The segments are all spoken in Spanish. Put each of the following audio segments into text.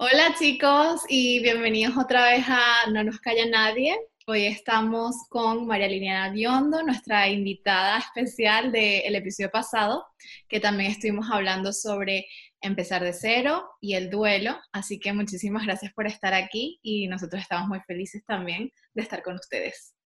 Hola chicos y bienvenidos otra vez a No nos calla nadie. Hoy estamos con María Liliana Biondo, nuestra invitada especial del episodio pasado, que también estuvimos hablando sobre empezar de cero y el duelo. Así que muchísimas gracias por estar aquí y nosotros estamos muy felices también de estar con ustedes.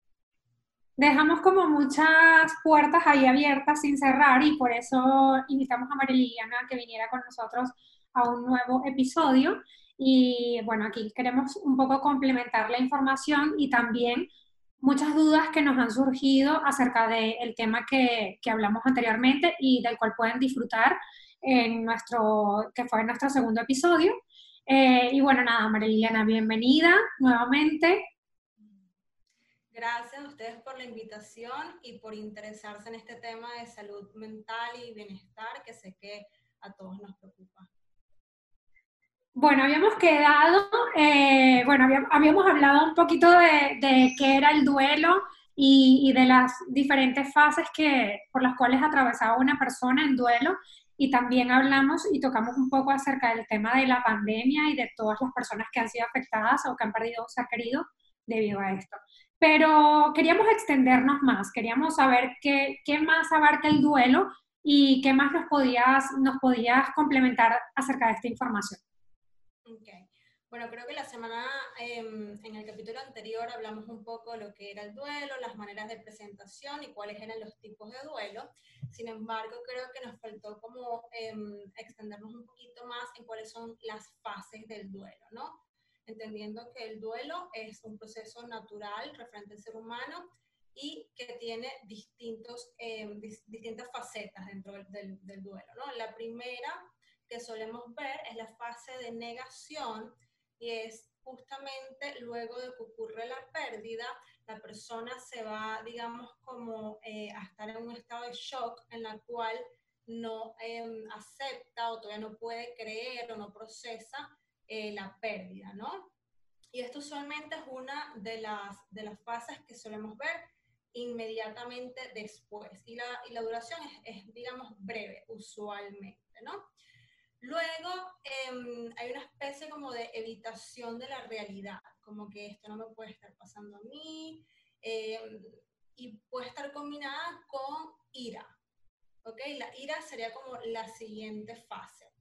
Dejamos como muchas puertas ahí abiertas sin cerrar y por eso invitamos a María Liliana que viniera con nosotros a un nuevo episodio. Y bueno, aquí queremos un poco complementar la información y también muchas dudas que nos han surgido acerca del tema que, que, hablamos anteriormente y del cual pueden disfrutar en nuestro, que fue nuestro segundo episodio. Eh, y bueno, nada, María bienvenida nuevamente. Gracias a ustedes por la invitación y por interesarse en este tema de salud mental y bienestar que sé que a todos nos preocupa. Bueno, habíamos quedado, eh, bueno, habíamos, hablado un poquito de, de qué era el duelo y, y, de las diferentes fases que, por las cuales atravesaba una persona en duelo. Y también hablamos y tocamos un poco acerca del tema de la pandemia y de todas las personas que han sido afectadas o que han perdido un ser querido debido a esto. Pero queríamos extendernos más, queríamos saber qué, qué más abarca el duelo y qué más nos podías, nos podías complementar acerca de esta información. Okay. Bueno, creo que la semana, em, en el capítulo anterior, hablamos un poco de lo que era el duelo, las maneras de presentación y cuáles eran los tipos de duelo. Sin embargo, creo que nos faltó como em, extendernos un poquito más en cuáles son las fases del duelo, ¿no? Entendiendo que el duelo es un proceso natural referente al ser humano y que tiene distintos, em, distintas facetas dentro del, del duelo, ¿no? La primera que solemos ver es la fase de negación y es justamente luego de que ocurre la pérdida, la persona se va, digamos, como eh, a estar en un estado de shock en la cual no em, acepta o todavía no puede creer o no procesa eh, la pérdida, ¿no? Y esto usualmente es una de las, de las fases que solemos ver inmediatamente después. Y la, y la duración es, es, digamos, breve, usualmente, ¿no? Luego em, hay una especie como de evitación de la realidad, como que esto no me puede estar pasando a mí, em, y puede estar combinada con ira. ¿Ok? La ira sería como la siguiente fase.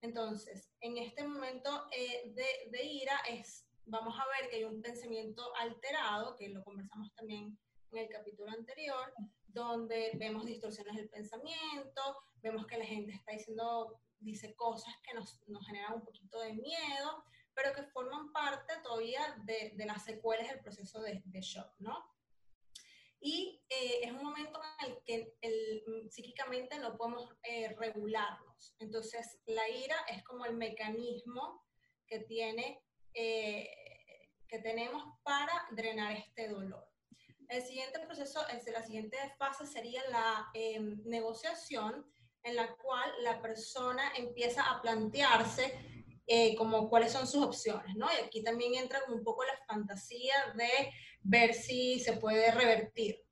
Entonces, en este momento eh, de, de, ira es, vamos a ver que hay un pensamiento alterado, que lo conversamos también en el capítulo anterior, donde vemos distorsiones del pensamiento, vemos que la gente está diciendo dice cosas que nos, nos generan un poquito de miedo, pero que forman parte todavía de, de las secuelas del proceso de, de shock, ¿no? Y eh, es un momento en el que el, psíquicamente no podemos eh, regularnos. Entonces, la ira es como el mecanismo que, tiene, eh, que tenemos para drenar este dolor. El siguiente proceso, la siguiente fase sería la negociación, en la cual la persona empieza a plantearse eh, como cuáles son sus opciones, ¿no? Y aquí también entra un poco la fantasía de ver si se puede revertir.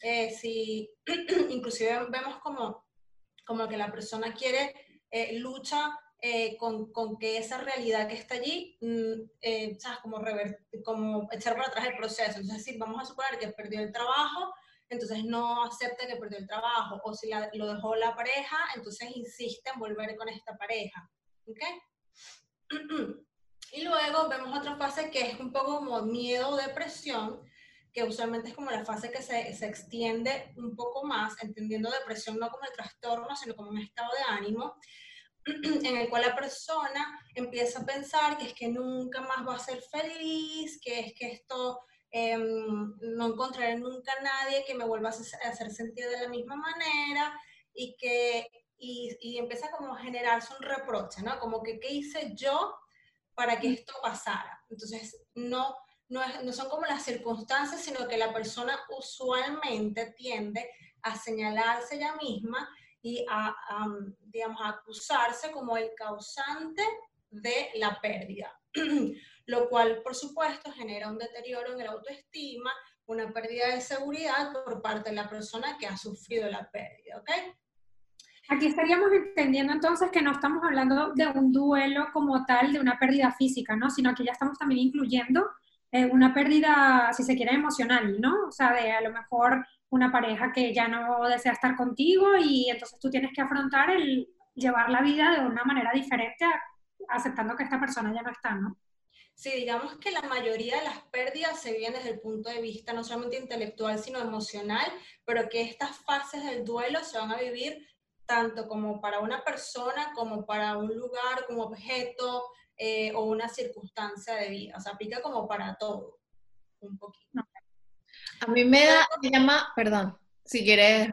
Eh, si inclusive vemos como, como que la persona quiere, eh, lucha eh, con, con, que esa realidad que está allí, mm, ¿sabes? Como, revertir, como echar para atrás el proceso. Entonces, si vamos a suponer que perdió el trabajo, entonces no acepta que perdió el trabajo, o si lo dejó la pareja, entonces insiste en volver con esta pareja. ¿Ok? Y luego vemos otra fase que es un poco como miedo o depresión, que usualmente es como la fase que se, se, extiende un poco más, entendiendo depresión no como el trastorno, sino como un estado de ánimo, en el cual la persona empieza a pensar que es que nunca más va a ser feliz, que es que esto eh, no encontraré nunca a nadie que me vuelva a hacer sentir de la misma manera y que y, y empieza como a generarse un reproche, ¿no? Como que, ¿qué hice yo para que esto pasara? Entonces, no, no, no son como las circunstancias, sino que la persona usualmente tiende a señalarse ella misma y a, digamos, a acusarse como el causante de la pérdida, lo cual, por supuesto, genera un deterioro en el autoestima, una pérdida de seguridad por parte de la persona que ha sufrido la pérdida, ¿ok? Aquí estaríamos entendiendo entonces que no estamos hablando de un duelo como tal, de una pérdida física, ¿no? Sino que ya estamos también incluyendo eh, una pérdida, si se quiere, emocional, ¿no? O sea, de a lo mejor una pareja que ya no desea estar contigo y entonces tú tienes que afrontar el llevar la vida de una manera diferente, aceptando que esta persona ya no está, ¿no? Sí, digamos que la mayoría de las pérdidas se vienen desde el punto de vista no solamente intelectual, sino emocional, pero que estas fases del duelo se van a vivir tanto como para una persona, como para un lugar, como objeto eh, o una circunstancia de vida. O sea, aplica como para todo, un poquito. A mí me da, me llama, perdón, si quieres.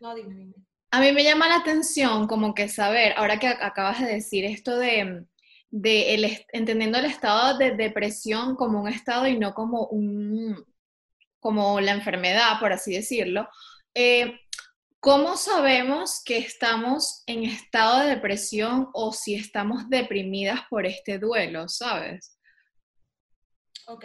No, dime, dime. A mí me llama la atención como que saber, ahora que acabas de decir esto de, de el, entendiendo el estado de depresión como un estado y no como un, como la enfermedad, por así decirlo. Eh, ¿Cómo sabemos que estamos en estado de depresión o si estamos deprimidas por este duelo, sabes? Ok.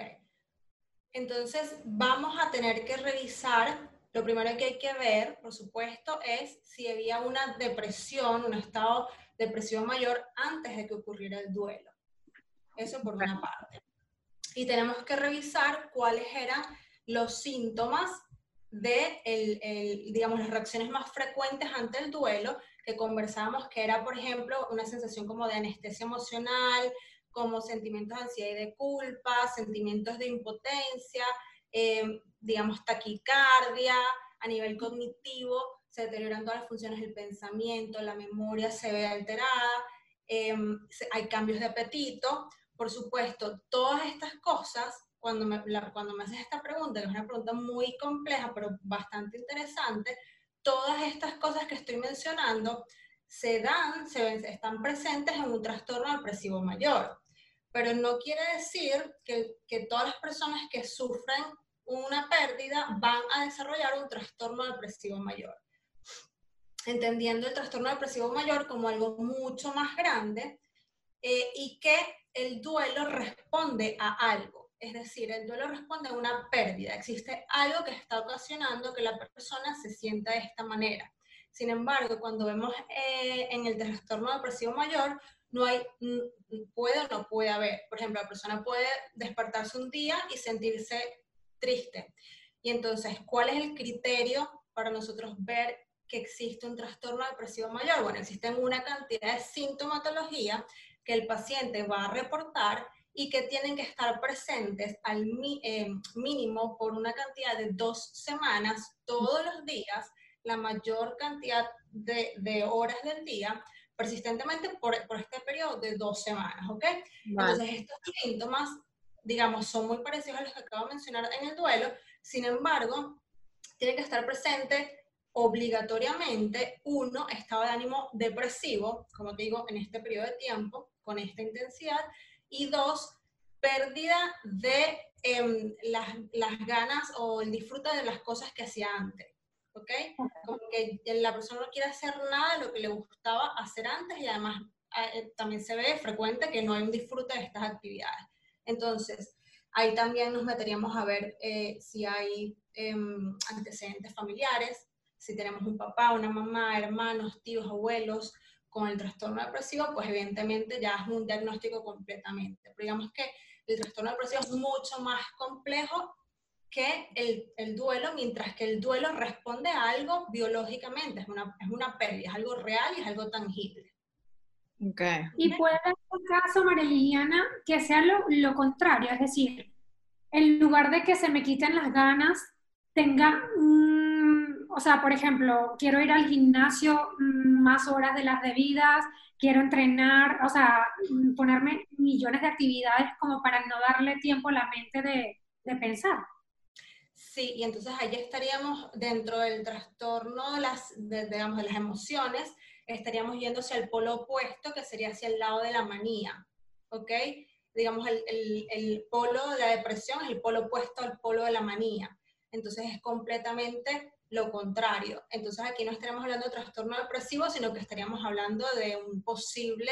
Entonces, vamos a tener que revisar, lo primero que hay que ver, por supuesto, es si había una depresión, un estado depresivo mayor antes de que ocurriera el duelo. Eso por una parte. Y tenemos que revisar cuáles eran los síntomas de, el, digamos, las reacciones más frecuentes ante el duelo, que conversábamos que era, por ejemplo, una sensación como de anestesia emocional, como sentimientos de ansiedad y de culpa, sentimientos de impotencia, eh, digamos taquicardia, a nivel cognitivo, se deterioran todas las funciones del pensamiento, la memoria se ve alterada, eh, hay cambios de apetito. Por supuesto, todas estas cosas, cuando me, haces esta pregunta, que es una pregunta muy compleja, pero bastante interesante, todas estas cosas que estoy mencionando se dan, se están presentes en un trastorno depresivo mayor. Pero no quiere decir que todas las personas que sufren una pérdida van a desarrollar un trastorno depresivo mayor. Entendiendo el trastorno depresivo mayor como algo mucho más grande eh, y que el duelo responde a algo. Es decir, el duelo responde a una pérdida. Existe algo que está ocasionando que la persona se sienta de esta manera. Sin embargo, cuando vemos eh, en el trastorno depresivo mayor, no hay, puede o no puede haber. Por ejemplo, la persona puede despertarse un día y sentirse triste. Y entonces, ¿cuál es el criterio para nosotros ver que existe un trastorno depresivo mayor? Bueno, existen una cantidad de sintomatología que el paciente va a reportar y que tienen que estar presentes al eh, mínimo por una cantidad de dos semanas, todos los días, la mayor cantidad de, horas del día, persistentemente por, este periodo de dos semanas, ¿ok? Entonces, estos síntomas, digamos, son muy parecidos a los que acabo de mencionar en el duelo, sin embargo, tiene que estar presente obligatoriamente, uno, estado de ánimo depresivo, como te digo, en este periodo de tiempo, con esta intensidad, y dos, pérdida de em, las, las, ganas o el disfrute de las cosas que hacía antes. ¿ok? Como que la persona no quiere hacer nada de lo que le gustaba hacer antes y además ah, eh, también se ve frecuente que no hay un disfrute de estas actividades. Entonces, ahí también nos meteríamos a ver eh, si hay em, antecedentes familiares, si tenemos un papá, una mamá, hermanos, tíos, abuelos con el trastorno depresivo, pues evidentemente ya es un diagnóstico completamente. Pero digamos que el trastorno depresivo es mucho más complejo que el, el, duelo, mientras que el duelo responde a algo biológicamente, es una, es una pérdida, es algo real y es algo tangible. Okay. Y puede ser un caso, Mariliana, que sea lo, lo, contrario, es decir, en lugar de que se me quiten las ganas, tenga, o sea, por ejemplo, quiero ir al gimnasio mm, más horas de las debidas, quiero entrenar, o sea, mm, ponerme millones de actividades como para no darle tiempo a la mente de, de pensar. Sí, y entonces ahí estaríamos dentro del trastorno de las, de, digamos, de las emociones, estaríamos yendo hacia el polo opuesto, que sería hacia el lado de la manía, ¿ok? Digamos, el, el, el polo de la depresión es el polo opuesto al polo de la manía. Entonces es completamente lo contrario. Entonces aquí no estaríamos hablando de trastorno depresivo, sino que estaríamos hablando de un posible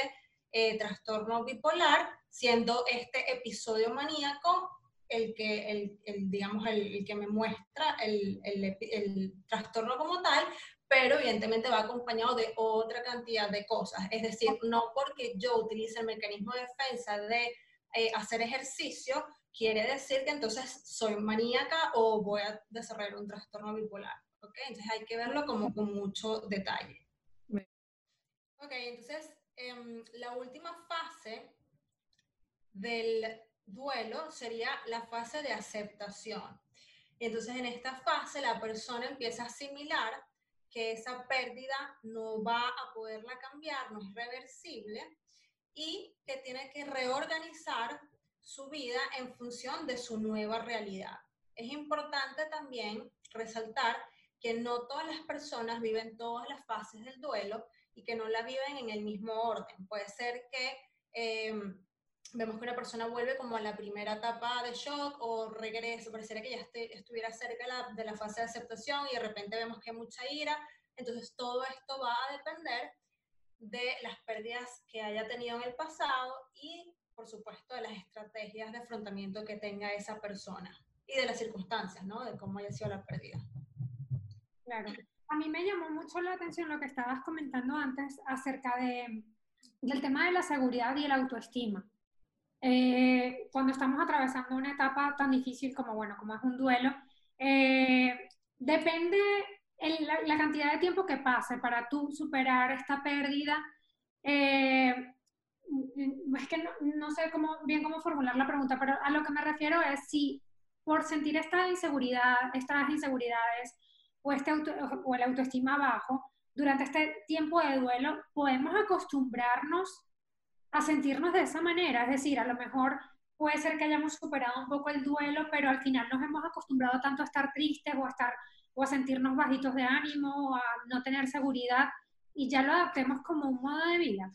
eh, trastorno bipolar, siendo este episodio maníaco el que, el, digamos, el, que me muestra el, el, trastorno como tal, pero evidentemente va acompañado de otra cantidad de cosas. Es decir, no porque yo utilice el mecanismo de defensa de eh, hacer ejercicio, quiere decir que entonces soy maníaca o voy a desarrollar un trastorno bipolar. ¿Ok? Entonces hay que verlo como con mucho detalle. Ok, entonces em, la última fase del duelo sería la fase de aceptación. Entonces en esta fase la persona empieza a asimilar que esa pérdida no va a poderla cambiar, no es reversible y que tiene que reorganizar su vida en función de su nueva realidad. Es importante también resaltar que no todas las personas viven todas las fases del duelo y que no la viven en el mismo orden. Puede ser que eh, vemos que una persona vuelve como a la primera etapa de shock o regresa, pareciera que ya estuviera cerca de la, de la fase de aceptación y de repente vemos que hay mucha ira. Entonces todo esto va a depender de las pérdidas que haya tenido en el pasado y, por supuesto, de las estrategias de afrontamiento que tenga esa persona y de las circunstancias, ¿no? De cómo haya sido la pérdida. Claro. A mí me llamó mucho la atención lo que estabas comentando antes acerca de, del tema de la seguridad y el autoestima. Eh, cuando estamos atravesando una etapa tan difícil como, bueno, como es un duelo, eh, depende la, cantidad de tiempo que pase para tú superar esta pérdida. Eh, es que no, no sé cómo, bien cómo formular la pregunta, pero a lo que me refiero es si por sentir esta inseguridad, estas inseguridades, o, este o el autoestima bajo, durante este tiempo de duelo, podemos acostumbrarnos a sentirnos de esa manera. Es decir, a lo mejor puede ser que hayamos superado un poco el duelo, pero al final nos hemos acostumbrado tanto a estar tristes o a, estar, o a sentirnos bajitos de ánimo o a no tener seguridad y ya lo adaptemos como un modo de vida.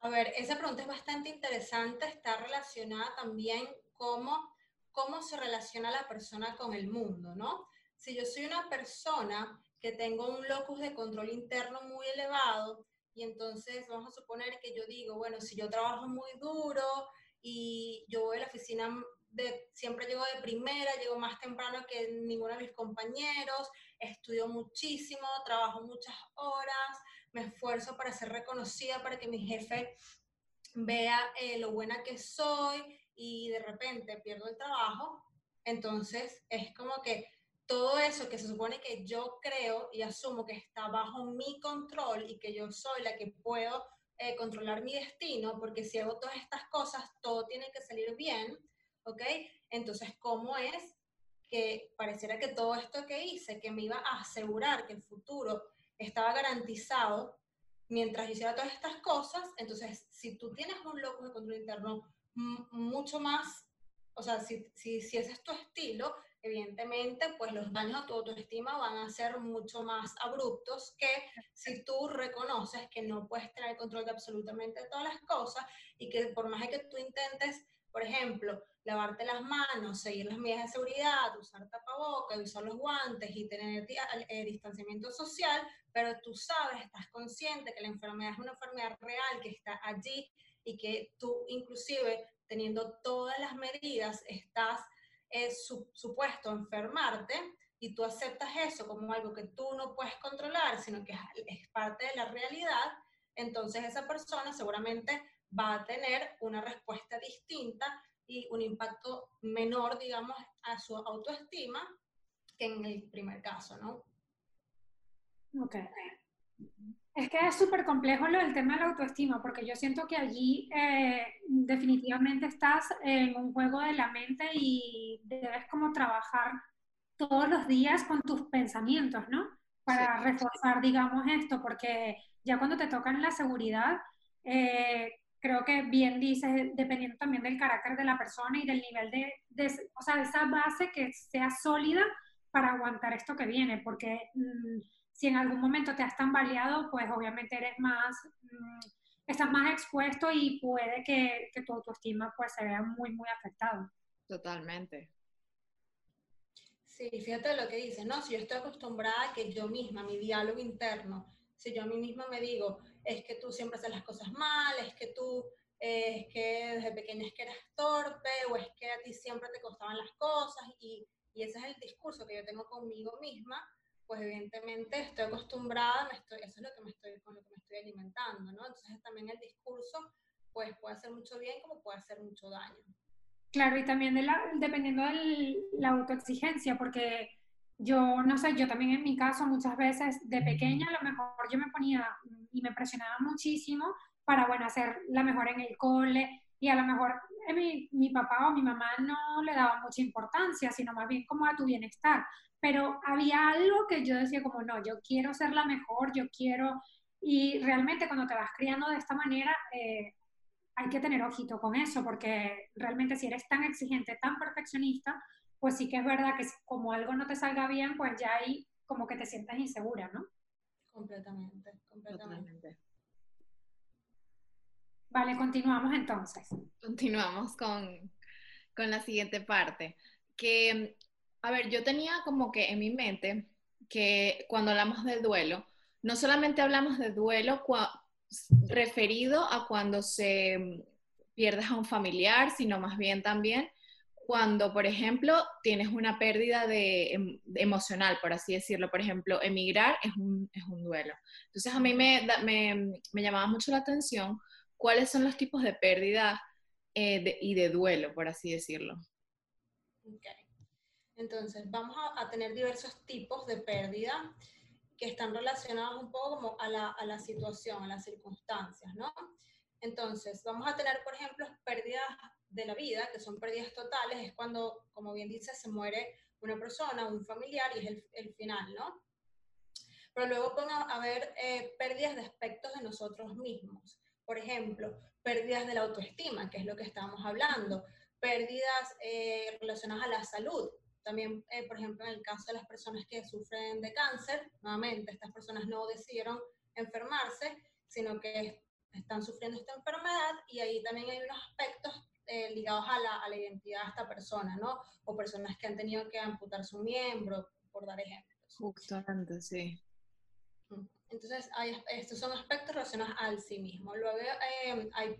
A ver, esa pregunta es bastante interesante, está relacionada también cómo, cómo se relaciona la persona con el mundo, ¿no? Si yo soy una persona que tengo un locus de control interno muy elevado, y entonces vamos a suponer que yo digo, bueno, si yo trabajo muy duro y yo voy a la oficina, de, siempre llego de primera, llego más temprano que ninguno de mis compañeros, estudio muchísimo, trabajo muchas horas, me esfuerzo para ser reconocida, para que mi jefe vea eh, lo buena que soy y de repente pierdo el trabajo, entonces es como que todo eso que se supone que yo creo y asumo que está bajo mi control y que yo soy la que puedo eh, controlar mi destino, porque si hago todas estas cosas, todo tiene que salir bien, ¿ok? Entonces, ¿cómo es que pareciera que todo esto que hice, que me iba a asegurar que el futuro estaba garantizado mientras hiciera todas estas cosas, entonces, si tú tienes un loco de control interno mucho más, o sea, si, si, si ese es tu estilo, evidentemente, pues los daños a tu autoestima van a ser mucho más abruptos que si tú reconoces que no puedes tener control de absolutamente todas las cosas y que por más que tú intentes, por ejemplo, lavarte las manos, seguir las medidas de seguridad, usar tapabocas, usar los guantes y tener eh, distanciamiento social, pero tú sabes, estás consciente que la enfermedad es una enfermedad real que está allí y que tú inclusive teniendo todas las medidas estás es supuesto enfermarte y tú aceptas eso como algo que tú no puedes controlar, sino que es parte de la realidad, entonces esa persona seguramente va a tener una respuesta distinta y un impacto menor, digamos, a su autoestima que en el primer caso, ¿no? Ok. Es que es súper complejo lo del tema de la autoestima, porque yo siento que allí eh, definitivamente estás en un juego de la mente y debes como trabajar todos los días con tus pensamientos, ¿no? Para reforzar, digamos, esto, porque ya cuando te tocan la seguridad, eh, creo que bien dices, dependiendo también del carácter de la persona y del nivel de, de o sea, de esa base que sea sólida para aguantar esto que viene, porque... Mm, si en algún momento te has tambaleado, pues obviamente eres más, mm, estás más expuesto y puede que, que tu autoestima pues se vea muy, muy afectado. Totalmente. Sí, fíjate lo que dice, ¿no? Si yo estoy acostumbrada a que yo misma, mi diálogo interno, si yo a mí misma me digo, es que tú siempre haces las cosas mal, es que tú, eh, es que desde pequeña es que eras torpe, o es que a ti siempre te costaban las cosas, y, y ese es el discurso que yo tengo conmigo misma, pues evidentemente estoy acostumbrada, me estoy, eso es lo que me estoy, con lo que me estoy alimentando, ¿no? Entonces también el discurso, pues puede hacer mucho bien como puede hacer mucho daño. Claro, y también de la, dependiendo de la autoexigencia, porque yo, no sé, yo también en mi caso muchas veces de pequeña a lo mejor yo me ponía y me presionaba muchísimo para, bueno, hacer la mejor en el cole y a lo mejor mi, mi papá o mi mamá no le daba mucha importancia, sino más bien como a tu bienestar. Pero había algo que yo decía como, no, yo quiero ser la mejor, yo quiero... Y realmente cuando te vas criando de esta manera, eh, hay que tener ojito con eso, porque realmente si eres tan exigente, tan perfeccionista, pues sí que es verdad que como algo no te salga bien, pues ya ahí como que te sientas insegura, ¿no? Completamente, completamente. Vale, continuamos entonces. Continuamos con, con la siguiente parte. Que, a ver, yo tenía como que en mi mente que cuando hablamos del duelo, no solamente hablamos de duelo referido a cuando se pierdes a un familiar, sino más bien también cuando, por ejemplo, tienes una pérdida de, em, emocional, por así decirlo. Por ejemplo, emigrar es un, es un duelo. Entonces a mí me, me, me, llamaba mucho la atención cuáles son los tipos de pérdida eh, y de duelo, por así decirlo. Okay. Entonces, vamos a, a tener diversos tipos de pérdida que están relacionados un poco como a la, a la situación, a las circunstancias, ¿no? Entonces, vamos a tener, por ejemplo, pérdidas de la vida, que son pérdidas totales, es cuando, como bien dice, se muere una persona, un familiar, y es el, el final, ¿no? Pero luego pueden haber eh, pérdidas de aspectos de nosotros mismos. Por ejemplo, pérdidas de la autoestima, que es lo que estamos hablando, pérdidas eh, relacionadas a la salud, también, eh, por ejemplo, en el caso de las personas que sufren de cáncer, nuevamente, estas personas no decidieron enfermarse, sino que están sufriendo esta enfermedad y ahí también hay unos aspectos eh, ligados a la, a la, identidad de esta persona, ¿no? O personas que han tenido que amputar su miembro, por dar ejemplos. Justamente, sí. Entonces, hay, estos son aspectos relacionados al sí mismo. Luego eh, hay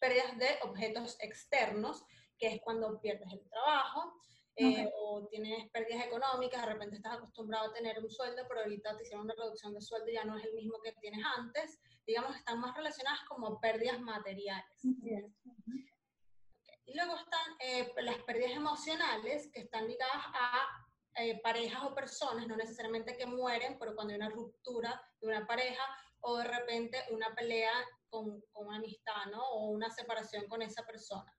pérdidas de objetos externos, que es cuando pierdes el trabajo, eh, o tienes pérdidas económicas, de repente estás acostumbrado a tener un sueldo, pero ahorita te hicieron una reducción de sueldo y ya no es el mismo que tienes antes. Digamos, están más relacionadas como pérdidas materiales. Y luego están eh, las pérdidas emocionales, que están ligadas a eh, parejas o personas, no necesariamente que mueren, pero cuando hay una ruptura de una pareja o de repente una pelea con, con una amistad, ¿no? O una separación con esa persona.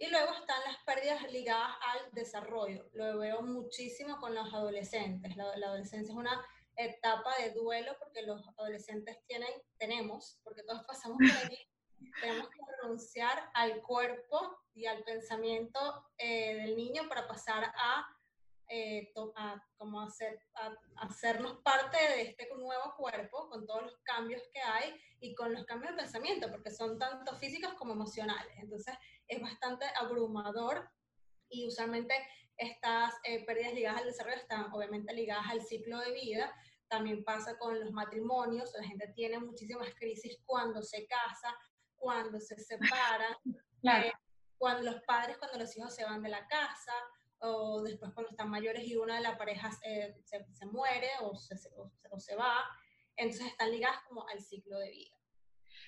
Y luego están las pérdidas ligadas al desarrollo. Lo veo muchísimo con los adolescentes. La, adolescencia es una etapa de duelo porque los adolescentes tienen, tenemos, porque todos pasamos por allí, tenemos que renunciar al cuerpo y al pensamiento eh, del niño para pasar a, eh, a como hacer, a, hacernos parte de este nuevo cuerpo con todos los cambios que hay y con los cambios de pensamiento, porque son tanto físicos como emocionales. Entonces, es bastante abrumador y usualmente estas eh, pérdidas ligadas al desarrollo están obviamente ligadas al ciclo de vida. También pasa con los matrimonios, la gente tiene muchísimas crisis cuando se casa, cuando se separa, eh, cuando los padres, cuando los hijos se van de la casa, o después cuando están mayores y una de las parejas eh, se, se, muere o se, o, o se va. Entonces están ligadas como al ciclo de vida.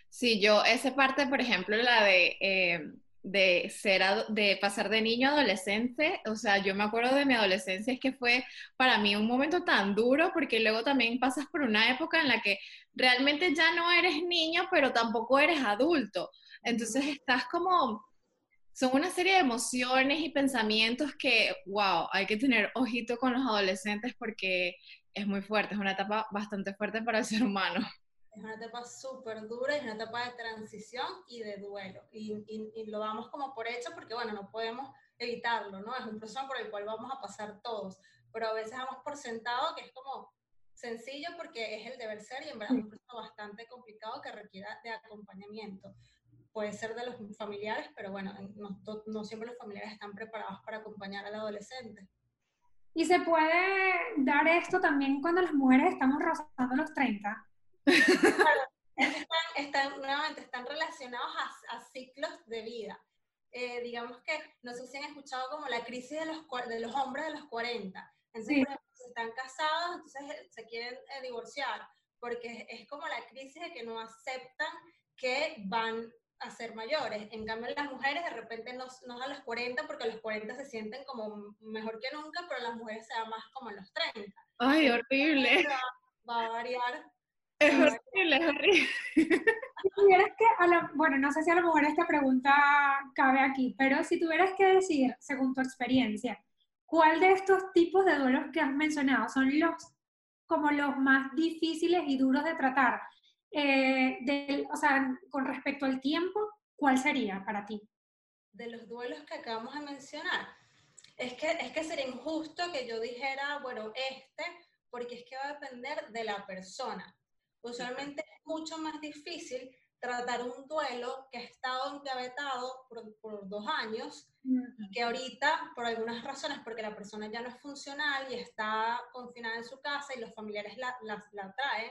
Sí, yo, esa parte, por ejemplo, la de de ser de pasar de niño a adolescente, o sea, yo me acuerdo de mi adolescencia es que fue para mí un momento tan duro porque luego también pasas por una época en la que realmente ya no eres niño, pero tampoco eres adulto. Entonces estás como son una serie de emociones y pensamientos que, wow, hay que tener ojito con los adolescentes porque es muy fuerte, es una etapa bastante fuerte para el ser humano es una etapa súper dura, es una etapa de transición y de duelo. Y, y, lo damos como por hecho porque, bueno, no podemos evitarlo, ¿no? Es un proceso por el cual vamos a pasar todos. pero a veces damos por sentado que es como sencillo porque es el deber ser y en verdad es un proceso bastante complicado que requiera de acompañamiento. Puede ser de los familiares, pero bueno, no, no siempre los familiares están preparados para acompañar al adolescente. Y se puede dar esto también cuando las mujeres estamos rozando los 30. Claro, están, están, nuevamente, están relacionados a, a ciclos de vida. Eh, digamos que, no sé si han escuchado como la crisis de los, de los hombres de los 40. Entonces, están casados, entonces eh, se quieren eh, divorciar, porque es como la crisis de que no aceptan que van a ser mayores. En cambio, las mujeres de repente no, no a los 40, porque a los 40 se sienten como mejor que nunca, pero las mujeres se dan más como a los 30. ¡Ay, horrible! Va, a variar. Es horrible, es horrible. Si tuvieras que, bueno, no sé si a lo mejor esta pregunta cabe aquí, pero si tuvieras que decir, según tu experiencia, ¿Cuál de estos tipos de duelos que has mencionado son los como los más difíciles y duros de tratar? Eh, con respecto al tiempo, ¿cuál sería para ti? De los duelos que acabamos de mencionar, es que, es que sería injusto que yo dijera, bueno, este, porque es que va a depender de la persona. Usualmente es mucho más difícil tratar un duelo que ha estado engavetado por, dos años y que ahorita, por algunas razones, porque la persona ya no es funcional y está confinada en su casa y los familiares la, la traen,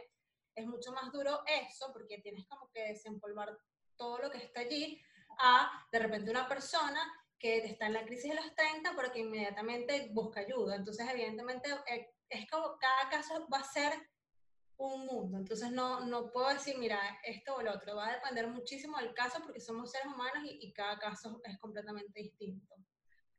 es mucho más duro eso, porque tienes como que desempolvar todo lo que está allí, a de repente una persona que está en la crisis de los 30 porque inmediatamente busca ayuda. Entonces, evidentemente, eh, es como cada caso va a ser un mundo. Entonces no, no puedo decir, mira, esto o lo otro. Va a depender muchísimo del caso porque somos seres humanos y, cada caso es completamente distinto.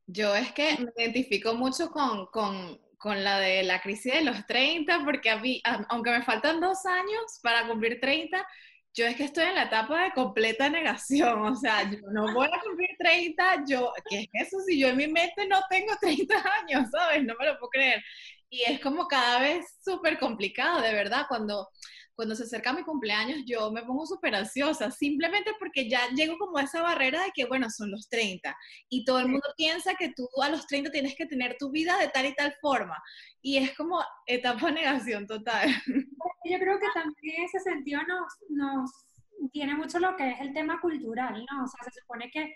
Yo es que me identifico mucho con, con, con, la de la crisis de los 30, porque a mí, aunque me faltan dos años para cumplir 30, yo es que estoy en la etapa de completa negación, o sea, yo no voy a cumplir 30, yo, ¿qué es eso? Si yo en mi mente no tengo 30 años, ¿sabes? No me lo puedo creer. Y es como cada vez súper complicado, de verdad, cuando, cuando se acerca mi cumpleaños yo me pongo súper ansiosa, simplemente porque ya llego como a esa barrera de que, bueno, son los 30 y todo el mundo piensa que tú a los 30 tienes que tener tu vida de tal y tal forma. Y es como etapa de negación total. Yo creo que también en ese sentido nos, nos tiene mucho lo que es el tema cultural, ¿no? O sea, se supone que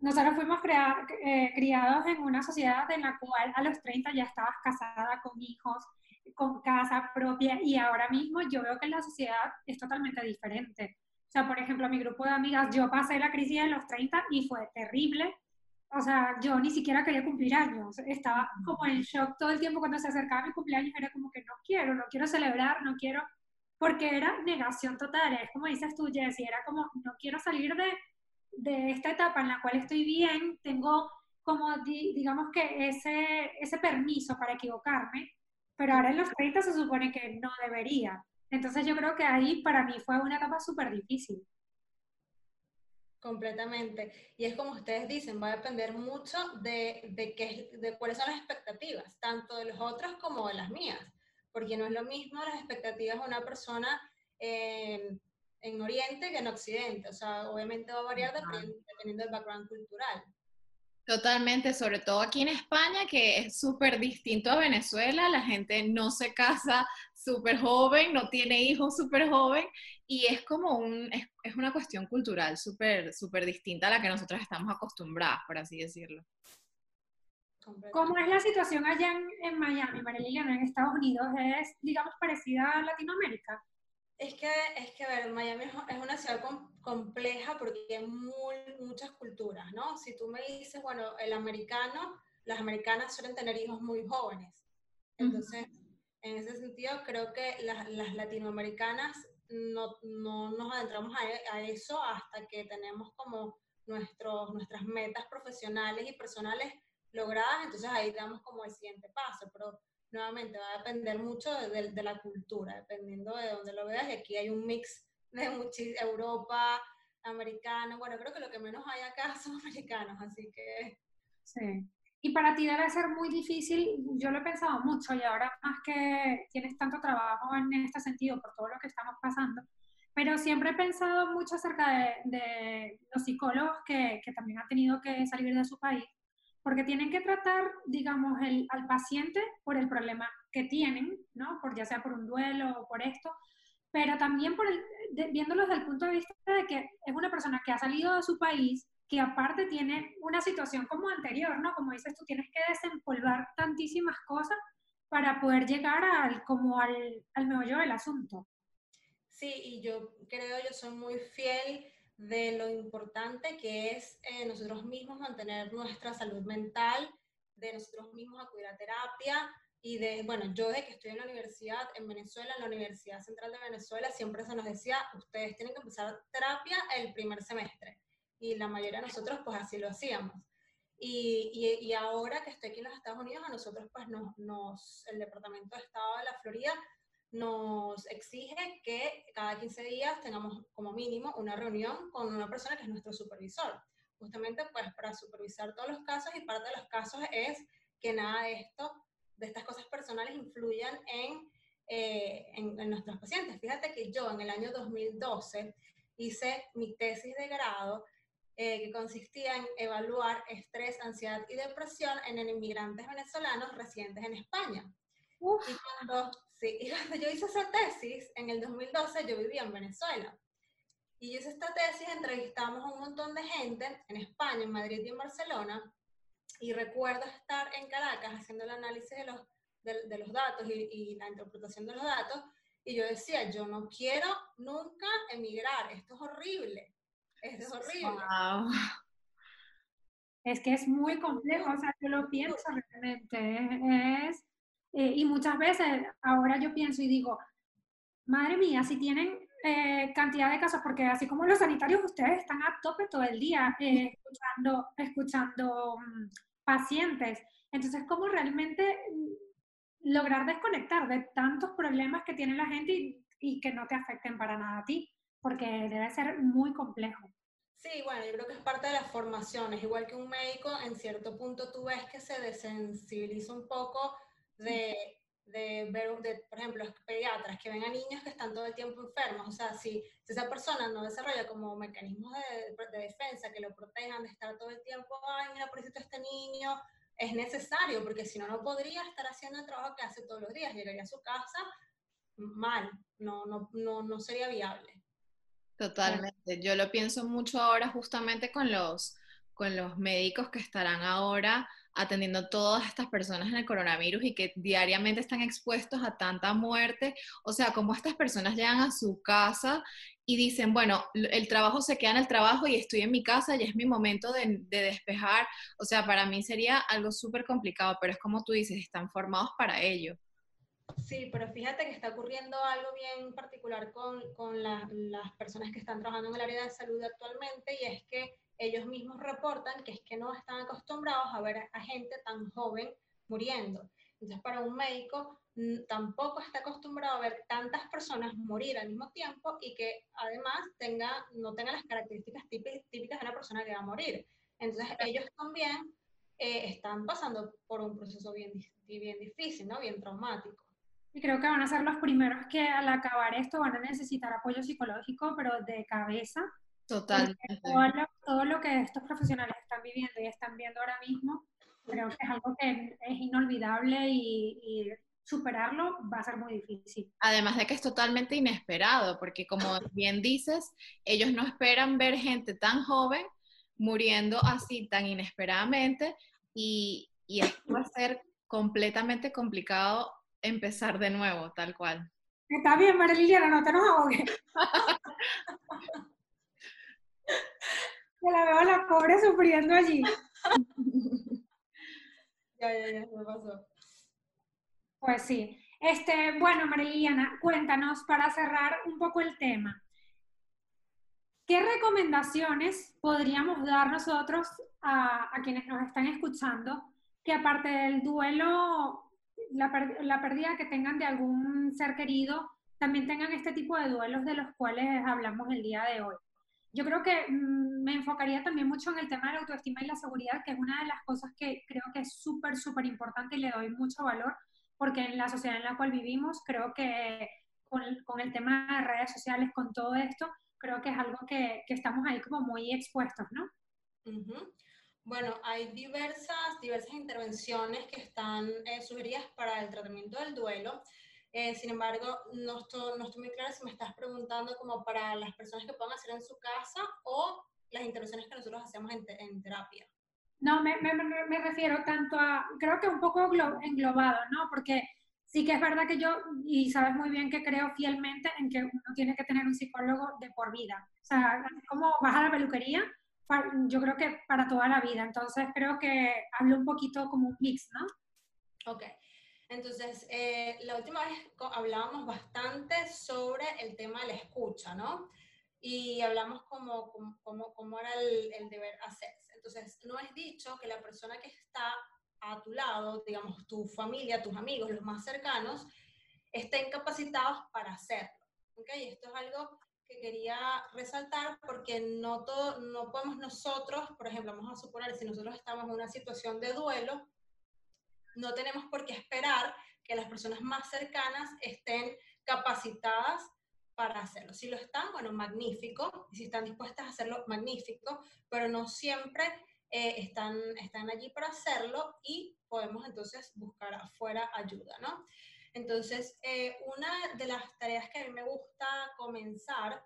nosotros fuimos eh, criados en una sociedad en la cual a los 30 ya estabas casada con hijos, con casa propia y ahora mismo yo veo que la sociedad es totalmente diferente. O sea, por ejemplo, mi grupo de amigas, yo pasé la crisis de los 30 y fue terrible. O sea, yo ni siquiera quería cumplir años. Estaba como en shock todo el tiempo cuando se acercaba mi cumpleaños. Era como que no quiero, no quiero celebrar, no quiero, porque era negación total. Es como dices tú, Jessie, era como no quiero salir de, de esta etapa en la cual estoy bien, tengo como, digamos que ese, ese permiso para equivocarme, pero ahora en los 30 se supone que no debería. Entonces yo creo que ahí para mí fue una etapa súper difícil. Completamente. Y es como ustedes dicen, va a depender mucho de, de, qué, de cuáles son las expectativas, tanto de los otros como de las mías, porque no es lo mismo las expectativas de una persona eh, en Oriente que en Occidente. O sea, obviamente va a variar dependiendo, del background cultural. Totalmente, sobre todo aquí en España, que es súper distinto a Venezuela, la gente no se casa súper joven, no tiene hijos súper joven, y es como un, es, es una cuestión cultural súper, súper distinta a la que nosotros estamos acostumbradas, por así decirlo. ¿Cómo es la situación allá en, Miami, María en Estados Unidos? ¿Es, digamos, parecida a Latinoamérica? Es que, es que, a ver, Miami es una ciudad compleja porque hay muchas culturas, ¿no? Si tú me dices, bueno, el americano, las americanas suelen tener hijos muy jóvenes. Entonces, en ese sentido, creo que las, las latinoamericanas no, no, nos adentramos a, a, eso hasta que tenemos como nuestros, nuestras metas profesionales y personales logradas, entonces ahí damos como el siguiente paso, pero nuevamente va a depender mucho de, la cultura, dependiendo de dónde lo veas. Y aquí hay un mix de Europa, americano. Bueno, creo que lo que menos hay acá son americanos, así que. Sí. Y para ti debe ser muy difícil, yo lo he pensado mucho y ahora más que tienes tanto trabajo en este sentido por todo lo que estamos pasando, pero siempre he pensado mucho acerca de, de los psicólogos que, que, también han tenido que salir de su país porque tienen que tratar, digamos, el, al paciente por el problema que tienen, ¿no? Por, ya sea por un duelo o por esto, pero también por el, viéndolo desde el punto de vista de que es una persona que ha salido de su país, que aparte tiene una situación como anterior, ¿no? Como dices tú, tienes que desempolvar tantísimas cosas para poder llegar al, como al, al meollo del asunto. Sí, y yo creo, yo soy muy fiel de lo importante que es eh, nosotros mismos mantener nuestra salud mental, de nosotros mismos acudir a terapia y de, bueno, yo de que estoy en la universidad en Venezuela, en la Universidad Central de Venezuela, siempre se nos decía, ustedes tienen que empezar terapia el primer semestre. Y la mayoría de nosotros pues así lo hacíamos. Y, y, y ahora que estoy aquí en los Estados Unidos, a nosotros pues nos, nos, el Departamento de Estado de la Florida nos exige que cada 15 días tengamos como mínimo una reunión con una persona que es nuestro supervisor, justamente pues para supervisar todos los casos y parte de los casos es que nada de esto, de estas cosas personales influyan en, eh, en, en nuestros pacientes. Fíjate que yo en el año 2012 hice mi tesis de grado eh, que consistía en evaluar estrés, ansiedad y depresión en inmigrantes venezolanos residentes en España. Y cuando Sí, y cuando yo hice esa tesis, en el 2012 yo vivía en Venezuela. Y yo hice esta tesis, entrevistamos a un montón de gente en España, en Madrid y en Barcelona. Y recuerdo estar en Caracas haciendo el análisis de los, de, de los datos y, y, la interpretación de los datos. Y yo decía, yo no quiero nunca emigrar, esto es horrible. Esto es horrible. Wow. Es que es muy complejo, o sea, yo lo pienso realmente. Es, eh, y muchas veces ahora yo pienso y digo, madre mía, si tienen eh, cantidad de casos, porque así como los sanitarios, ustedes están a tope todo el día eh, escuchando, escuchando um, pacientes. Entonces, ¿cómo realmente mm, lograr desconectar de tantos problemas que tiene la gente y, y que no te afecten para nada a ti? Porque debe ser muy complejo. Sí, bueno, yo creo que es parte de las formaciones. Igual que un médico, en cierto punto tú ves que se desensibiliza un poco de, de ver, de, por ejemplo, pediatras que ven a niños que están todo el tiempo enfermos. O sea, si, si esa persona no desarrolla como mecanismos de, de, defensa que lo protejan de estar todo el tiempo, ay, mira, por este niño, es necesario, porque si no, no podría estar haciendo el trabajo que hace todos los días. Llegaría a su casa mal, no, no, no, no sería viable. Totalmente. Yo lo pienso mucho ahora justamente con los, con los médicos que estarán ahora atendiendo a todas estas personas en el coronavirus y que diariamente están expuestos a tanta muerte. O sea, como estas personas llegan a su casa y dicen, bueno, el trabajo se queda en el trabajo y estoy en mi casa y es mi momento de, de despejar. O sea, para mí sería algo súper complicado, pero es como tú dices, están formados para ello. Sí, pero fíjate que está ocurriendo algo bien particular con, con la, las personas que están trabajando en el área de salud actualmente y es que ellos mismos reportan que es que no están acostumbrados a ver a gente tan joven muriendo. Entonces, para un médico tampoco está acostumbrado a ver tantas personas morir al mismo tiempo y que además tenga, no tenga las características típicas de una persona que va a morir. Entonces, ellos también eh, están pasando por un proceso bien, bien difícil, ¿no? bien traumático. Y creo que van a ser los primeros que al acabar esto van a necesitar apoyo psicológico, pero de cabeza, Totalmente. Todo lo, todo lo, que estos profesionales están viviendo y están viendo ahora mismo, creo que es algo que es inolvidable y, y superarlo va a ser muy difícil. Además de que es totalmente inesperado, porque como bien dices, ellos no esperan ver gente tan joven muriendo así tan inesperadamente y, y va a ser completamente complicado empezar de nuevo, tal cual. Está bien, María Liliana, no te nos ahogues. la veo a la pobre sufriendo allí. ya, ya, ya, me pasó. Pues sí. Este, bueno, Mariliana, cuéntanos para cerrar un poco el tema. ¿Qué recomendaciones podríamos dar nosotros a, a quienes nos están escuchando que aparte del duelo, la, pérdida que tengan de algún ser querido, también tengan este tipo de duelos de los cuales hablamos el día de hoy? yo creo que mm, me enfocaría también mucho en el tema de la autoestima y la seguridad, que es una de las cosas que creo que es súper, súper importante y le doy mucho valor, porque en la sociedad en la cual vivimos, creo que con, con el tema de redes sociales, con todo esto, creo que es algo que, que estamos ahí como muy expuestos, ¿no? Uh. Bueno, hay diversas, diversas intervenciones que están eh, sugeridas para el tratamiento del duelo. Eh, sin embargo, no estoy, no estoy muy clara si me estás preguntando como para las personas que puedan hacer en su casa o las intervenciones que nosotros hacemos en, en terapia. No, me, me, me, refiero tanto a, creo que un poco englobado, ¿no? Porque sí que es verdad que yo, y sabes muy bien que creo fielmente en que uno tiene que tener un psicólogo de por vida. O sea, como vas a la peluquería, yo creo que para toda la vida. Entonces creo que hablo un poquito como un mix, ¿no? Ok. Entonces, eh, la última vez hablábamos bastante sobre el tema de la escucha, ¿no? Y hablamos como, como, como era el, el, deber hacerse. Entonces, no es dicho que la persona que está a tu lado, digamos, tu familia, tus amigos, los más cercanos, estén capacitados para hacerlo. ¿Ok? Esto es algo que quería resaltar porque no, todo, no podemos nosotros, por ejemplo, vamos a suponer, si nosotros estamos en una situación de duelo, no tenemos por qué esperar que las personas más cercanas estén capacitadas para hacerlo. Si lo están, bueno, magnífico, y si están dispuestas a hacerlo, magnífico, pero no siempre eh, están, están allí para hacerlo y podemos entonces buscar afuera ayuda, ¿no? Entonces, eh, una de las tareas que a mí me gusta comenzar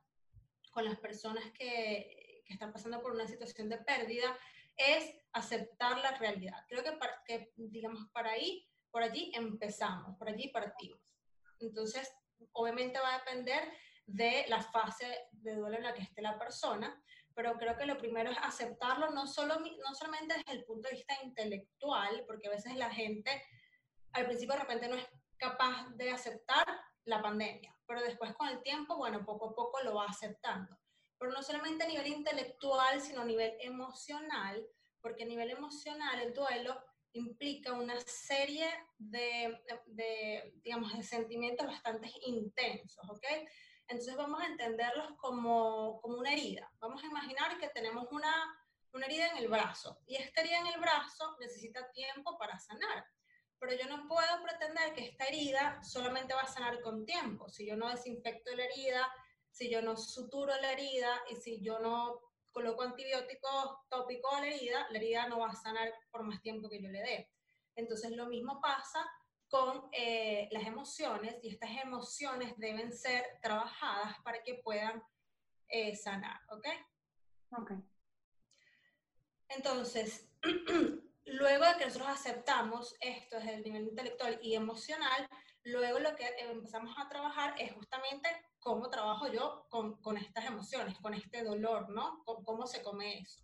con las personas que, que, están pasando por una situación de pérdida es aceptar la realidad. Creo que, para, que, digamos, para ahí, por allí empezamos, por allí partimos. Entonces, obviamente va a depender de la fase de duelo en la que esté la persona, pero creo que lo primero es aceptarlo, no, solo, no solamente desde el punto de vista intelectual, porque a veces la gente al principio de repente no es capaz de aceptar la pandemia, pero después con el tiempo, bueno, poco a poco lo va aceptando. Pero no solamente a nivel intelectual, sino a nivel emocional, porque a nivel emocional el duelo implica una serie de, de, digamos, de sentimientos bastante intensos, ¿ok? Entonces vamos a entenderlos como, como una herida. Vamos a imaginar que tenemos una, una herida en el brazo y esta herida en el brazo necesita tiempo para sanar pero yo no puedo pretender que esta herida solamente va a sanar con tiempo. Si yo no desinfecto la herida, si yo no suturo la herida y si yo no coloco antibióticos tópicos a la herida, la herida no va a sanar por más tiempo que yo le dé. Entonces lo mismo pasa con eh, las emociones y estas emociones deben ser trabajadas para que puedan eh, sanar, ¿ok? Ok. Entonces, Luego de que nosotros aceptamos esto desde el nivel intelectual y emocional, luego lo que empezamos a trabajar es justamente cómo trabajo yo con, con estas emociones, con este dolor, ¿no? ¿Cómo, se come eso?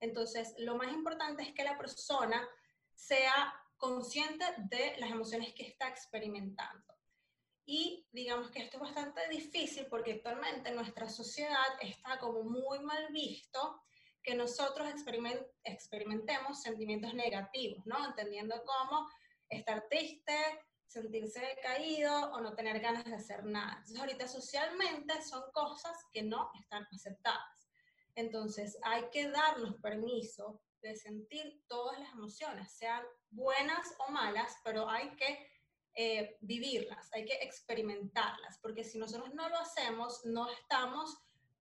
Entonces, lo más importante es que la persona sea consciente de las emociones que está experimentando. Y digamos que esto es bastante difícil porque actualmente nuestra sociedad está como muy mal visto que nosotros experimentemos sentimientos negativos, ¿no? Entendiendo cómo estar triste, sentirse decaído o no tener ganas de hacer nada. Entonces, ahorita socialmente son cosas que no están aceptadas. Entonces, hay que darnos permiso de sentir todas las emociones, sean buenas o malas, pero hay que eh, vivirlas, hay que experimentarlas, porque si nosotros no lo hacemos, no estamos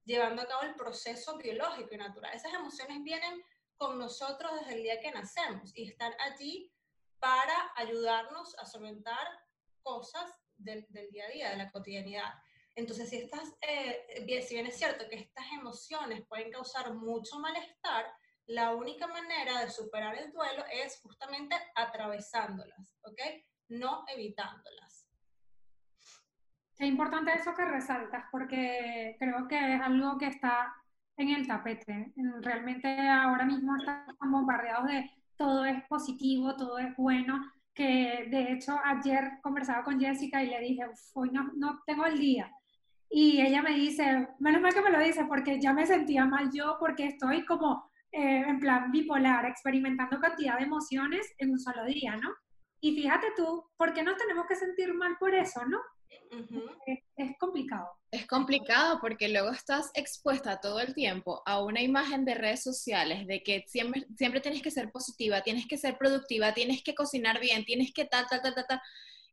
llevando a cabo el proceso biológico y natural. Esas emociones vienen con nosotros desde el día que nacemos y están allí para ayudarnos a solventar cosas del, día a día, de la cotidianidad. Entonces, si, estas, eh, si bien es cierto que estas emociones pueden causar mucho malestar, la única manera de superar el duelo es justamente atravesándolas, ¿ok? No evitándolas. Es importante eso que resaltas porque creo que es algo que está en el tapete. Realmente ahora mismo estamos bombardeados de todo es positivo, todo es bueno, que de hecho ayer conversaba con Jessica y le dije, hoy no, no tengo el día. Y ella me dice, menos mal que me lo dice, porque ya me sentía mal yo, porque estoy como eh, en plan bipolar, experimentando cantidad de emociones en un solo día, ¿no? Y fíjate tú, ¿por qué nos tenemos que sentir mal por eso, no? Es, complicado. Es complicado porque luego estás expuesta todo el tiempo a una imagen de redes sociales de que siempre, siempre tienes que ser positiva, tienes que ser productiva, tienes que cocinar bien, tienes que tal, tal, tal, tal, tal.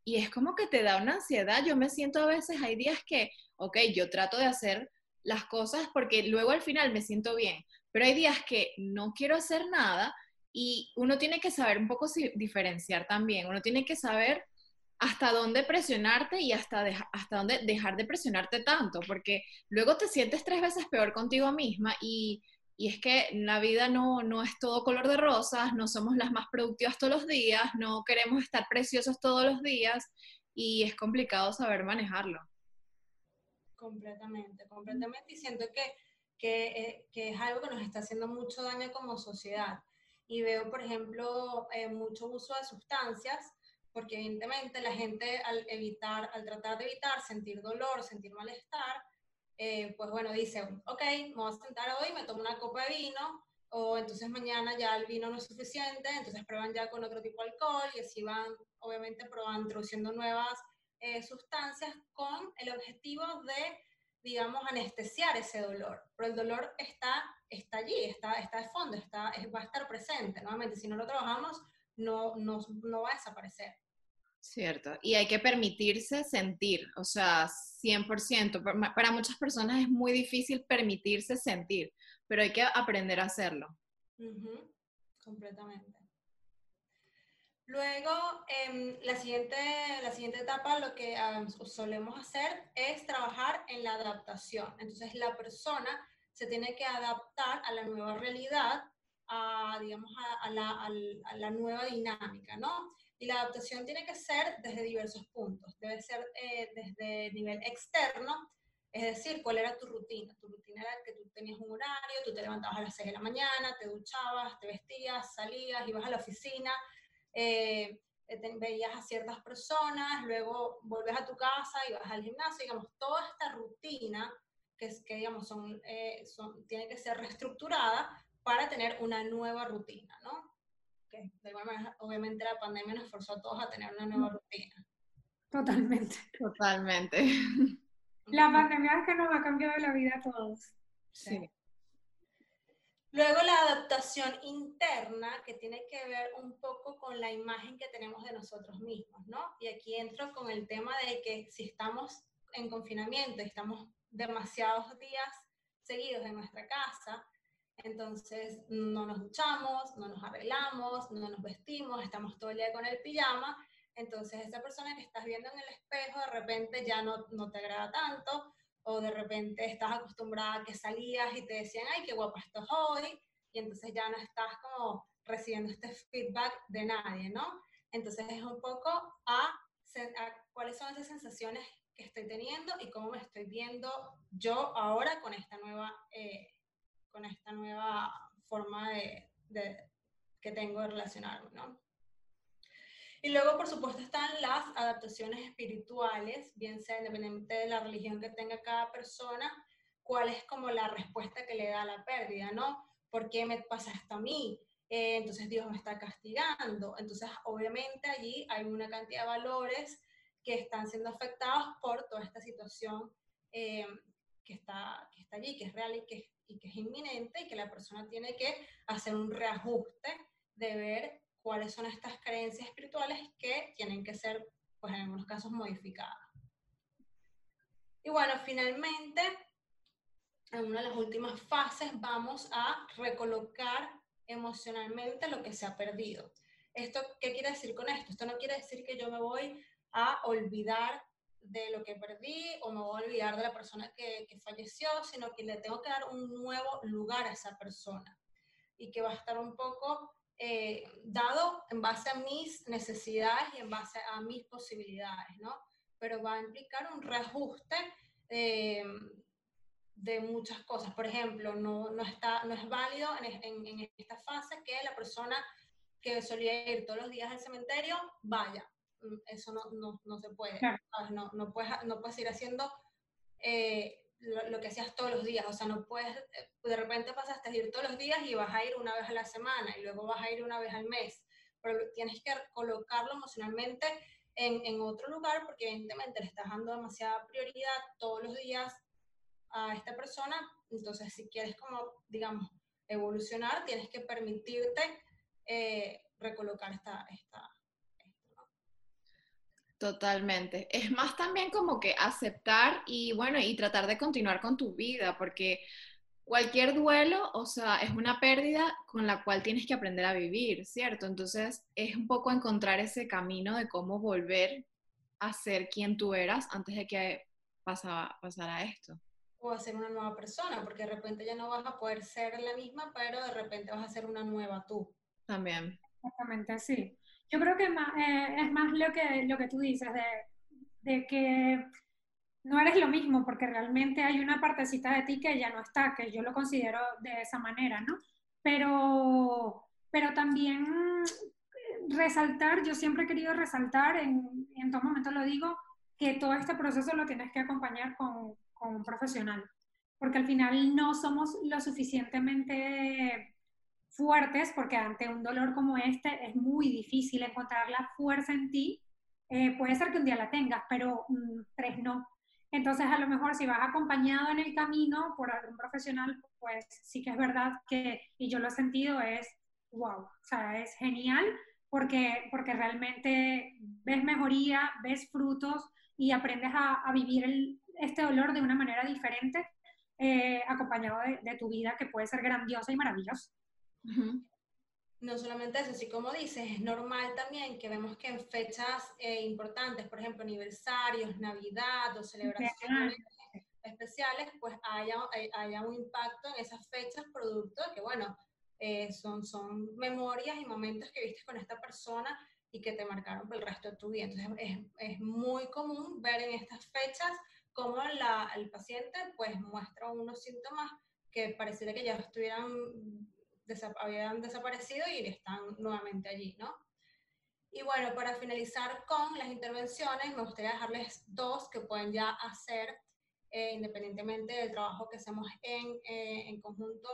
Y es como que te da una ansiedad. Yo me siento a veces, hay días que, ok, yo trato de hacer las cosas porque luego al final me siento bien, pero hay días que no quiero hacer nada y uno tiene que saber un poco diferenciar también, uno tiene que saber hasta dónde presionarte y hasta, hasta dónde dejar de presionarte tanto, porque luego te sientes tres veces peor contigo misma y, y es que la vida no, no es todo color de rosas, no somos las más productivas todos los días, no queremos estar preciosos todos los días y es complicado saber manejarlo. Completamente, completamente. Y siento que, que, eh, que, es algo que nos está haciendo mucho daño como sociedad. Y veo, por ejemplo, eh, mucho uso de sustancias, porque evidentemente la gente al evitar, al tratar de evitar sentir dolor, sentir malestar, eh, pues bueno, dice, ok, me voy a sentar hoy, me tomo una copa de vino, o entonces mañana ya el vino no es suficiente, entonces prueban ya con otro tipo de alcohol y así van, obviamente, probando, introduciendo nuevas eh, sustancias con el objetivo de, digamos, anestesiar ese dolor. Pero el dolor está, está allí, está, está de fondo, está, va a estar presente. Nuevamente, si no lo trabajamos, no, no, no va a desaparecer. Cierto, y hay que permitirse sentir, o sea, 100%. Para muchas personas es muy difícil permitirse sentir, pero hay que aprender a hacerlo. Completamente. Luego, em, la, siguiente, la siguiente etapa, lo que solemos hacer es trabajar en la adaptación. Entonces, la persona se tiene que adaptar a la nueva realidad, a, digamos, a, la, a la, nueva dinámica, ¿no? Y la adaptación tiene que ser desde diversos puntos. Debe ser eh, desde nivel externo, es decir, cuál era tu rutina. Tu rutina era que tú tenías un horario, tú te levantabas a las 6 de la mañana, te duchabas, te vestías, salías, ibas a la oficina, eh, veías a ciertas personas, luego volves a tu casa y vas al gimnasio, digamos, toda esta rutina que, que digamos, son, eh, son, tiene que ser reestructurada para tener una nueva rutina, ¿no? Que de alguna manera, obviamente la pandemia nos forzó a todos a tener una nueva rutina. Totalmente. Totalmente. La pandemia es que nos ha cambiado la vida a todos. Sí. Luego la adaptación interna, que tiene que ver un poco con la imagen que tenemos de nosotros mismos, ¿no? Y aquí entro con el tema de que si estamos en confinamiento, estamos demasiados días seguidos en nuestra casa, entonces no nos duchamos, no nos arreglamos, no nos vestimos, estamos todo el día con el pijama, entonces esa persona que estás viendo en el espejo de repente ya no, no te agrada tanto, o de repente estás acostumbrada a que salías y te decían, ay, qué guapa estás hoy, y entonces ya no estás como recibiendo este feedback de nadie, ¿no? Entonces es un poco a, cuáles son esas sensaciones que estoy teniendo y cómo me estoy viendo yo ahora con esta nueva, eh, con esta nueva forma de, de, que tengo de relacionarme, ¿no? Y luego, por supuesto, están las adaptaciones espirituales, bien sea independientemente de la religión que tenga cada persona, cuál es como la respuesta que le da a la pérdida, ¿no? ¿Por qué me pasa esto a mí? Eh, entonces Dios me está castigando. Entonces, obviamente allí hay una cantidad de valores que están siendo afectados por toda esta situación eh, que, está, que está allí, que es real y que, y que es inminente y que la persona tiene que hacer un reajuste de ver cuáles son estas creencias espirituales que tienen que ser, pues en algunos casos, modificadas. Y bueno, finalmente, en una de las últimas fases vamos a recolocar emocionalmente lo que se ha perdido. ¿Esto qué quiere decir con esto? Esto no quiere decir que yo me voy a olvidar de lo que perdí o me voy a olvidar de la persona que, que falleció, sino que le tengo que dar un nuevo lugar a esa persona y que va a estar un poco eh, dado en base a mis necesidades y en base a mis posibilidades, ¿no? Pero va a implicar un reajuste eh, de muchas cosas. Por ejemplo, no, no, está, no es válido en, en, esta fase que la persona que solía ir todos los días al cementerio vaya. Mm, eso no, no, no se puede. No, no, puedes, no puedes ir haciendo eh, lo, que hacías todos los días, o sea, no puedes, eh, de repente pasaste a ir todos los días y vas a ir una vez a la semana y luego vas a ir una vez al mes, pero tienes que colocarlo emocionalmente en, en otro lugar porque evidentemente le estás dando demasiada prioridad todos los días a esta persona, entonces si quieres como, digamos, evolucionar, tienes que permitirte eh, recolocar esta, esta, Totalmente. Es más también como que aceptar y bueno, y tratar de continuar con tu vida, porque cualquier duelo, o sea, es una pérdida con la cual tienes que aprender a vivir, ¿cierto? Entonces es un poco encontrar ese camino de cómo volver a ser quien tú eras antes de que pasara, pasara esto. O a ser una nueva persona, porque de repente ya no vas a poder ser la misma, pero de repente vas a ser una nueva tú. También. Exactamente, sí. Yo creo que eh, es más lo que, lo que tú dices, de, de que no eres lo mismo, porque realmente hay una partecita de ti que ya no está, que yo lo considero de esa manera, ¿no? Pero, pero también resaltar, yo siempre he querido resaltar, en, en todo momento lo digo, que todo este proceso lo tienes que acompañar con, con un profesional, porque al final no somos lo suficientemente fuertes, porque ante un dolor como este es muy difícil encontrar la fuerza en ti. Eh, puede ser que un día la tengas, pero mm, tres no. Entonces, a lo mejor si vas acompañado en el camino por algún profesional, pues sí que es verdad que, y yo lo he sentido, es wow, o sea, es genial porque, porque realmente ves mejoría, ves frutos y aprendes a, vivir este dolor de una manera diferente, eh, acompañado de, de, tu vida, que puede ser grandiosa y maravillosa. No solamente eso, así como dices, es normal también que vemos que en fechas eh, importantes, por ejemplo, aniversarios, Navidad o celebraciones especiales, pues haya, eh, haya un impacto en esas fechas producto de que, bueno, eh, son, son memorias y momentos que viste con esta persona y que te marcaron por el resto de tu vida. Entonces es, es muy común ver en estas fechas cómo la, el paciente pues muestra unos síntomas que pareciera que ya estuvieran habían desaparecido y están nuevamente allí, ¿no? Y bueno, para finalizar con las intervenciones, me gustaría dejarles dos que pueden ya hacer eh, independientemente del trabajo que hacemos en, eh, en conjunto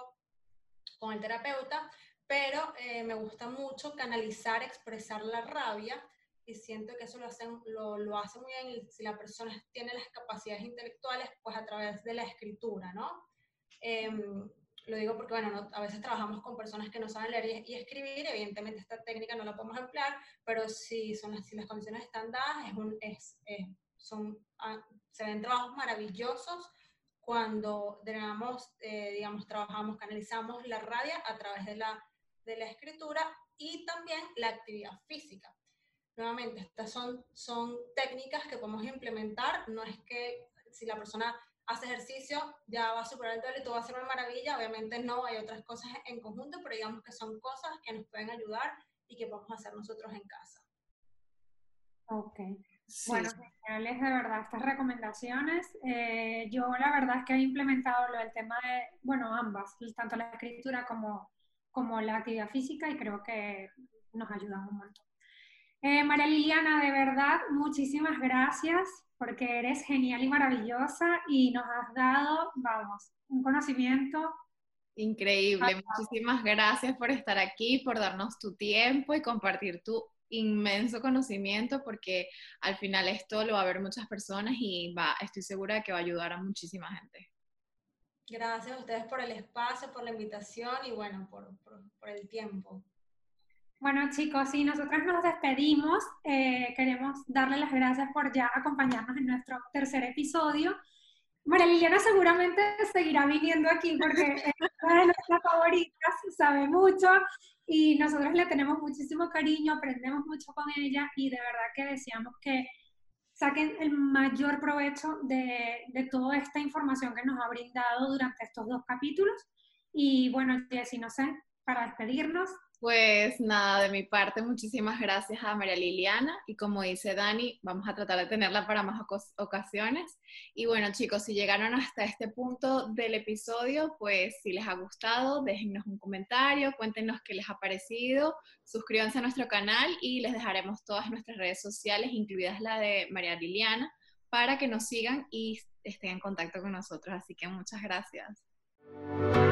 con el terapeuta, pero eh, me gusta mucho canalizar, expresar la rabia y siento que eso lo, hacen, lo, lo hace muy bien si la persona tiene las capacidades intelectuales, pues a través de la escritura, ¿no? Em, lo digo porque, bueno, a veces trabajamos con personas que no saben leer y, escribir, evidentemente esta técnica no la podemos emplear, pero si, son las, si las condiciones están dadas, es un, es, son, ah, se ven trabajos maravillosos cuando digamos, eh, digamos, trabajamos, canalizamos la rabia a través de la, de la escritura y también la actividad física. Nuevamente, estas son, son técnicas que podemos implementar, no es que si la persona hace ejercicio, ya va a superar el duelo y todo va a ser una maravilla. Obviamente no, hay otras cosas en conjunto, pero digamos que son cosas que nos pueden ayudar y que podemos hacer nosotros en casa. Ok. Bueno, geniales de verdad estas recomendaciones. Eh, yo la verdad es que he implementado lo del tema de, bueno, ambas, tanto la escritura como, como la actividad física y creo que nos ayudan un montón. Eh, María Liliana, de verdad, muchísimas gracias porque eres genial y maravillosa y nos has dado, vamos, un conocimiento. Increíble, muchísimas gracias por estar aquí, por darnos tu tiempo y compartir tu inmenso conocimiento porque al final esto lo va a ver muchas personas y va, estoy segura de que va a ayudar a muchísima gente. Gracias a ustedes por el espacio, por la invitación y bueno, por, por el tiempo. Bueno, chicos, sí, nosotras nos despedimos. Eh, queremos darle las gracias por ya acompañarnos en nuestro tercer episodio. María Liliana seguramente seguirá viniendo aquí porque es una de nuestras favoritas, sabe mucho y nosotros le tenemos muchísimo cariño, aprendemos mucho con ella y de verdad que deseamos que saquen el mayor provecho de, de toda esta información que nos ha brindado durante estos dos capítulos. Y bueno, Jessy, no sé, para despedirnos. Pues nada, de mi parte, muchísimas gracias a María Liliana y como dice Dani, vamos a tratar de tenerla para más ocasiones. Y bueno chicos, si llegaron hasta este punto del episodio, pues si les ha gustado, déjennos un comentario, cuéntenos qué les ha parecido, suscríbanse a nuestro canal y les dejaremos todas nuestras redes sociales, incluidas la de María Liliana, para que nos sigan y estén en contacto con nosotros. Así que muchas gracias.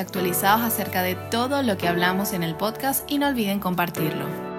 actualizados acerca de todo lo que hablamos en el podcast y no olviden compartirlo.